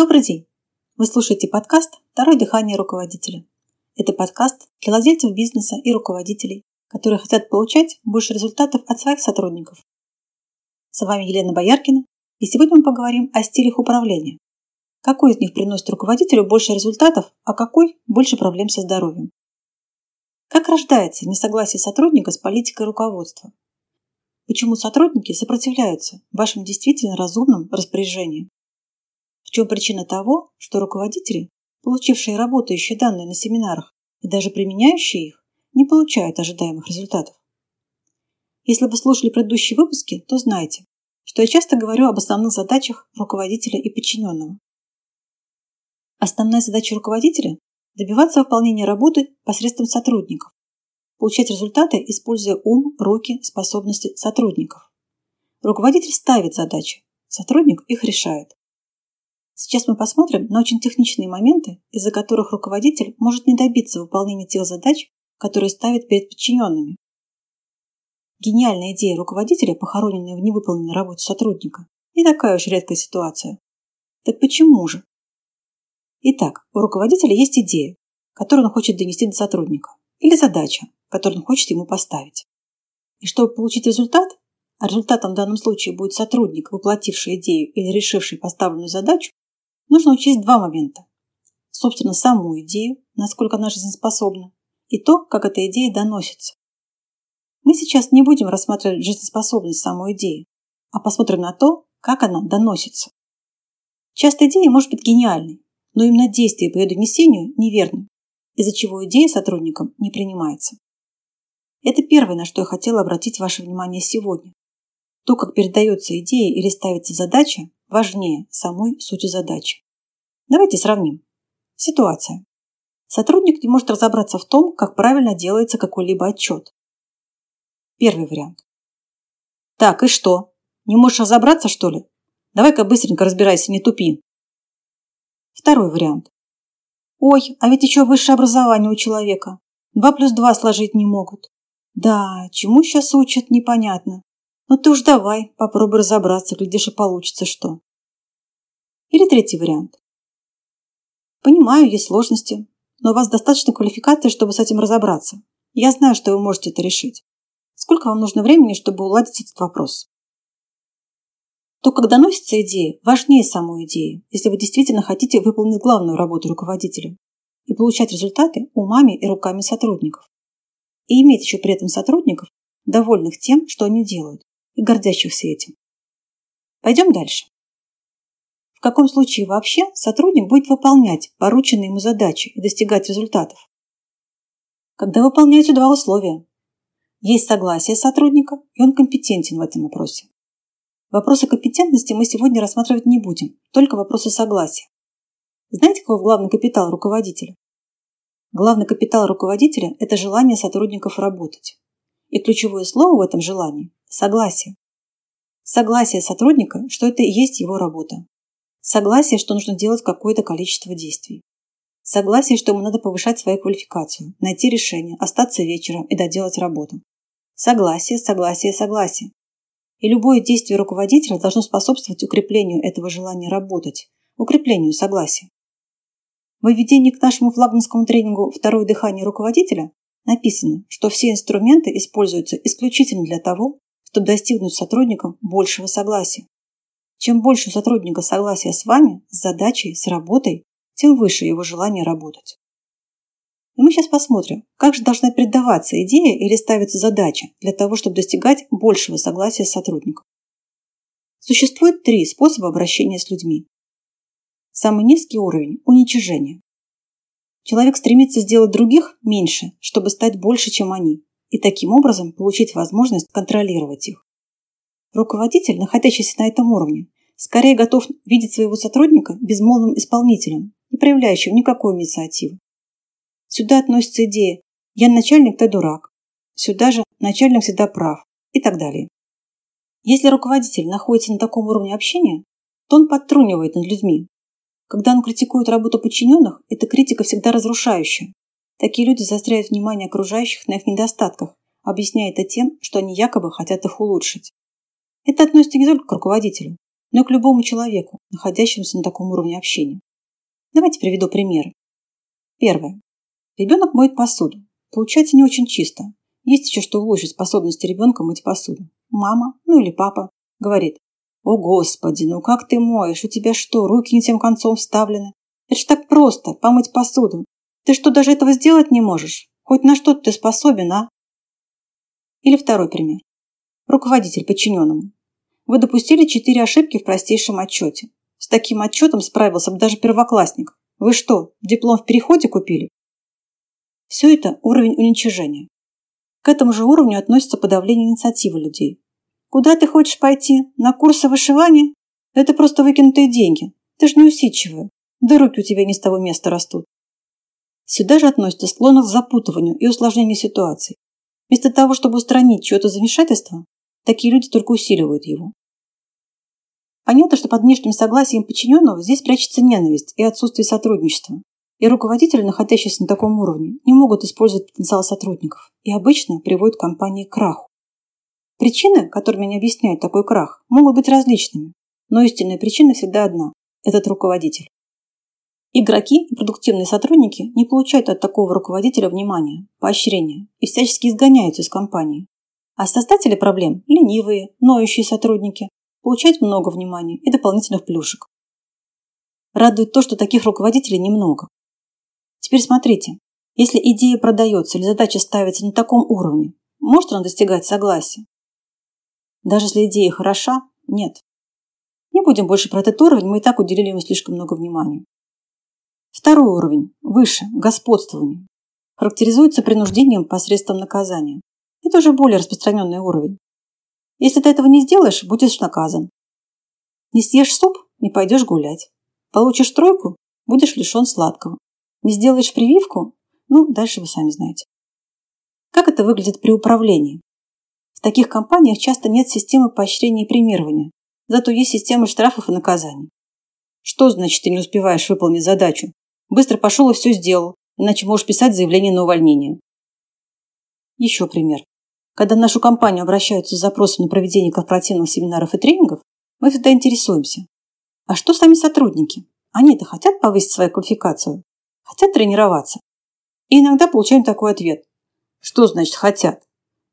Добрый день! Вы слушаете подкаст «Второе дыхание руководителя». Это подкаст для владельцев бизнеса и руководителей, которые хотят получать больше результатов от своих сотрудников. С вами Елена Бояркина, и сегодня мы поговорим о стилях управления. Какой из них приносит руководителю больше результатов, а какой – больше проблем со здоровьем? Как рождается несогласие сотрудника с политикой руководства? Почему сотрудники сопротивляются вашим действительно разумным распоряжениям? В чем причина того, что руководители, получившие работающие данные на семинарах и даже применяющие их, не получают ожидаемых результатов? Если вы слушали предыдущие выпуски, то знаете, что я часто говорю об основных задачах руководителя и подчиненного. Основная задача руководителя – добиваться выполнения работы посредством сотрудников, получать результаты, используя ум, руки, способности сотрудников. Руководитель ставит задачи, сотрудник их решает. Сейчас мы посмотрим на очень техничные моменты, из-за которых руководитель может не добиться выполнения тех задач, которые ставит перед подчиненными. Гениальная идея руководителя, похороненная в невыполненной работе сотрудника, не такая уж редкая ситуация. Так почему же? Итак, у руководителя есть идея, которую он хочет донести до сотрудника, или задача, которую он хочет ему поставить. И чтобы получить результат, а результатом в данном случае будет сотрудник, воплотивший идею или решивший поставленную задачу, Нужно учесть два момента. Собственно, саму идею, насколько она жизнеспособна, и то, как эта идея доносится. Мы сейчас не будем рассматривать жизнеспособность самой идеи, а посмотрим на то, как она доносится. Часто идея может быть гениальной, но именно действие по ее донесению неверным, из-за чего идея сотрудникам не принимается. Это первое, на что я хотела обратить ваше внимание сегодня. То, как передается идея или ставится задача, важнее самой сути задачи. Давайте сравним. Ситуация. Сотрудник не может разобраться в том, как правильно делается какой-либо отчет. Первый вариант. Так, и что? Не можешь разобраться, что ли? Давай-ка быстренько разбирайся, не тупи. Второй вариант. Ой, а ведь еще высшее образование у человека. Два плюс два сложить не могут. Да, чему сейчас учат, непонятно. Ну ты уж давай, попробуй разобраться, глядишь и получится что. Или третий вариант. Понимаю, есть сложности, но у вас достаточно квалификации, чтобы с этим разобраться. Я знаю, что вы можете это решить. Сколько вам нужно времени, чтобы уладить этот вопрос? То, как доносится идея, важнее самой идеи, если вы действительно хотите выполнить главную работу руководителя и получать результаты умами и руками сотрудников. И иметь еще при этом сотрудников, довольных тем, что они делают, и гордящихся этим. Пойдем дальше. В каком случае вообще сотрудник будет выполнять порученные ему задачи и достигать результатов? Когда выполняются два условия. Есть согласие сотрудника, и он компетентен в этом вопросе. Вопросы компетентности мы сегодня рассматривать не будем, только вопросы согласия. Знаете, какой главный капитал руководителя? Главный капитал руководителя – это желание сотрудников работать. И ключевое слово в этом желании – согласие. Согласие сотрудника, что это и есть его работа. Согласие, что нужно делать какое-то количество действий. Согласие, что ему надо повышать свою квалификацию, найти решение, остаться вечером и доделать работу. Согласие, согласие, согласие. И любое действие руководителя должно способствовать укреплению этого желания работать, укреплению согласия. В введении к нашему флагманскому тренингу «Второе дыхание руководителя» написано, что все инструменты используются исключительно для того, чтобы достигнуть сотрудникам большего согласия. Чем больше у сотрудника согласия с вами, с задачей, с работой, тем выше его желание работать. И мы сейчас посмотрим, как же должна передаваться идея или ставиться задача для того, чтобы достигать большего согласия с сотрудником. Существует три способа обращения с людьми. Самый низкий уровень – уничижение. Человек стремится сделать других меньше, чтобы стать больше, чем они, и таким образом получить возможность контролировать их. Руководитель, находящийся на этом уровне, скорее готов видеть своего сотрудника безмолвным исполнителем, не проявляющим никакой инициативы. Сюда относится идея «я начальник, ты дурак», сюда же начальник всегда прав и так далее. Если руководитель находится на таком уровне общения, то он подтрунивает над людьми, когда он критикует работу подчиненных, эта критика всегда разрушающая. Такие люди заостряют внимание окружающих на их недостатках, объясняя это тем, что они якобы хотят их улучшить. Это относится не только к руководителю, но и к любому человеку, находящемуся на таком уровне общения. Давайте приведу примеры. Первое. Ребенок моет посуду. Получается не очень чисто. Есть еще что улучшить способности ребенка мыть посуду. Мама, ну или папа, говорит, «О, Господи, ну как ты моешь? У тебя что, руки не тем концом вставлены? Это ж так просто, помыть посуду. Ты что, даже этого сделать не можешь? Хоть на что ты способен, а?» Или второй пример. Руководитель подчиненному. Вы допустили четыре ошибки в простейшем отчете. С таким отчетом справился бы даже первоклассник. Вы что, диплом в переходе купили? Все это уровень уничижения. К этому же уровню относится подавление инициативы людей. Куда ты хочешь пойти? На курсы вышивания? Это просто выкинутые деньги. Ты ж не усидчивая. Да руки у тебя не с того места растут. Сюда же относится склонность к запутыванию и усложнению ситуации. Вместо того, чтобы устранить чье-то замешательство, такие люди только усиливают его. Понятно, что под внешним согласием подчиненного здесь прячется ненависть и отсутствие сотрудничества. И руководители, находящиеся на таком уровне, не могут использовать потенциал сотрудников и обычно приводят компании к краху. Причины, которыми они объясняют такой крах, могут быть различными, но истинная причина всегда одна – этот руководитель. Игроки и продуктивные сотрудники не получают от такого руководителя внимания, поощрения и всячески изгоняются из компании. А создатели проблем – ленивые, ноющие сотрудники – получают много внимания и дополнительных плюшек. Радует то, что таких руководителей немного. Теперь смотрите, если идея продается или задача ставится на таком уровне, может она достигать согласия? Даже если идея хороша, нет. Не будем больше про этот уровень, мы и так уделили ему слишком много внимания. Второй уровень, выше, господствование, характеризуется принуждением посредством наказания. Это уже более распространенный уровень. Если ты этого не сделаешь, будешь наказан. Не съешь суп – не пойдешь гулять. Получишь тройку – будешь лишен сладкого. Не сделаешь прививку – ну, дальше вы сами знаете. Как это выглядит при управлении? В таких компаниях часто нет системы поощрения и премирования, зато есть система штрафов и наказаний. Что значит ты не успеваешь выполнить задачу? Быстро пошел и все сделал, иначе можешь писать заявление на увольнение. Еще пример. Когда нашу компанию обращаются с запросом на проведение корпоративных семинаров и тренингов, мы всегда интересуемся. А что сами сотрудники? Они-то хотят повысить свою квалификацию? Хотят тренироваться? И иногда получаем такой ответ. Что значит хотят?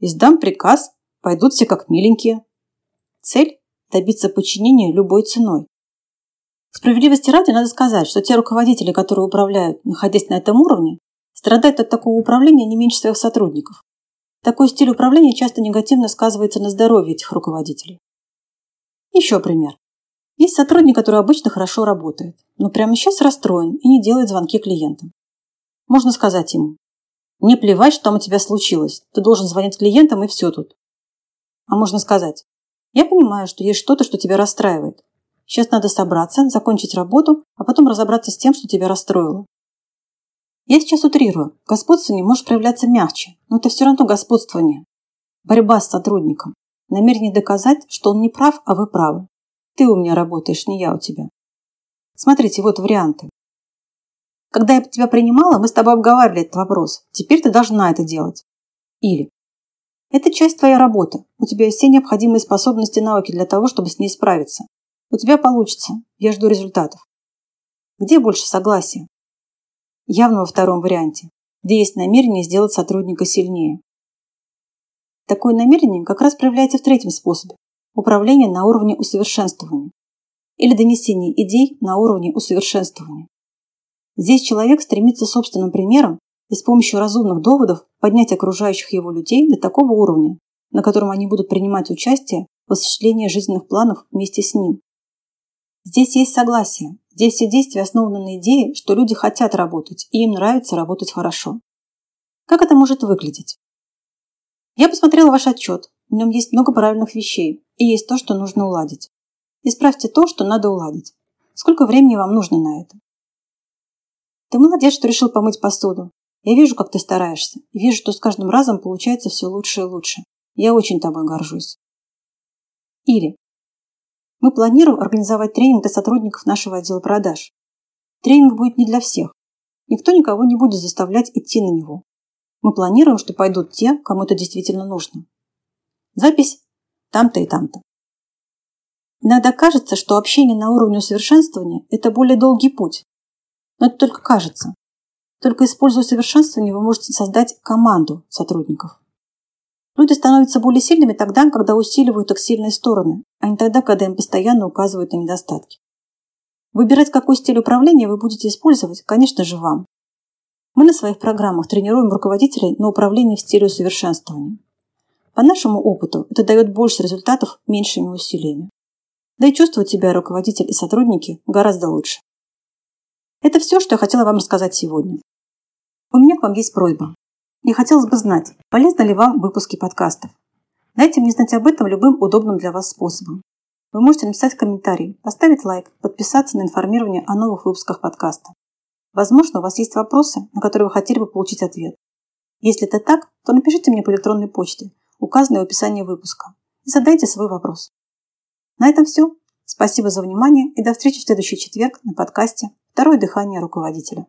Издам приказ, пойдут все как миленькие. Цель – добиться подчинения любой ценой. Справедливости ради надо сказать, что те руководители, которые управляют, находясь на этом уровне, страдают от такого управления не меньше своих сотрудников. Такой стиль управления часто негативно сказывается на здоровье этих руководителей. Еще пример. Есть сотрудник, который обычно хорошо работает, но прямо сейчас расстроен и не делает звонки клиентам. Можно сказать ему, не плевать, что там у тебя случилось, ты должен звонить клиентам и все тут. А можно сказать, я понимаю, что есть что-то, что тебя расстраивает, Сейчас надо собраться, закончить работу, а потом разобраться с тем, что тебя расстроило. Я сейчас утрирую. Господствование может проявляться мягче, но это все равно господствование. Борьба с сотрудником. Намерение доказать, что он не прав, а вы правы. Ты у меня работаешь, не я у тебя. Смотрите, вот варианты. Когда я тебя принимала, мы с тобой обговаривали этот вопрос. Теперь ты должна это делать. Или это часть твоей работы. У тебя есть все необходимые способности и навыки для того, чтобы с ней справиться. У тебя получится. Я жду результатов. Где больше согласия? Явно во втором варианте, где есть намерение сделать сотрудника сильнее. Такое намерение как раз проявляется в третьем способе – управление на уровне усовершенствования или донесение идей на уровне усовершенствования. Здесь человек стремится собственным примером и с помощью разумных доводов поднять окружающих его людей до такого уровня, на котором они будут принимать участие в осуществлении жизненных планов вместе с ним. Здесь есть согласие. Здесь все действия основаны на идее, что люди хотят работать, и им нравится работать хорошо. Как это может выглядеть? Я посмотрела ваш отчет. В нем есть много правильных вещей, и есть то, что нужно уладить. Исправьте то, что надо уладить. Сколько времени вам нужно на это? Ты молодец, что решил помыть посуду. Я вижу, как ты стараешься, и вижу, что с каждым разом получается все лучше и лучше. Я очень тобой горжусь. Или мы планируем организовать тренинг для сотрудников нашего отдела продаж. Тренинг будет не для всех. Никто никого не будет заставлять идти на него. Мы планируем, что пойдут те, кому это действительно нужно. Запись там-то и там-то. Иногда кажется, что общение на уровне усовершенствования – это более долгий путь. Но это только кажется. Только используя усовершенствование, вы можете создать команду сотрудников. Люди становятся более сильными тогда, когда усиливают их сильные стороны, а не тогда, когда им постоянно указывают на недостатки. Выбирать, какой стиль управления вы будете использовать, конечно же, вам. Мы на своих программах тренируем руководителей на управление в стиле усовершенствования. По нашему опыту это дает больше результатов меньшими усилиями. Да и чувствовать себя руководитель и сотрудники гораздо лучше. Это все, что я хотела вам рассказать сегодня. У меня к вам есть просьба. Мне хотелось бы знать, полезны ли вам выпуски подкастов. Дайте мне знать об этом любым удобным для вас способом. Вы можете написать комментарий, поставить лайк, подписаться на информирование о новых выпусках подкаста. Возможно, у вас есть вопросы, на которые вы хотели бы получить ответ. Если это так, то напишите мне по электронной почте, указанной в описании выпуска, и задайте свой вопрос. На этом все. Спасибо за внимание и до встречи в следующий четверг на подкасте «Второе дыхание руководителя».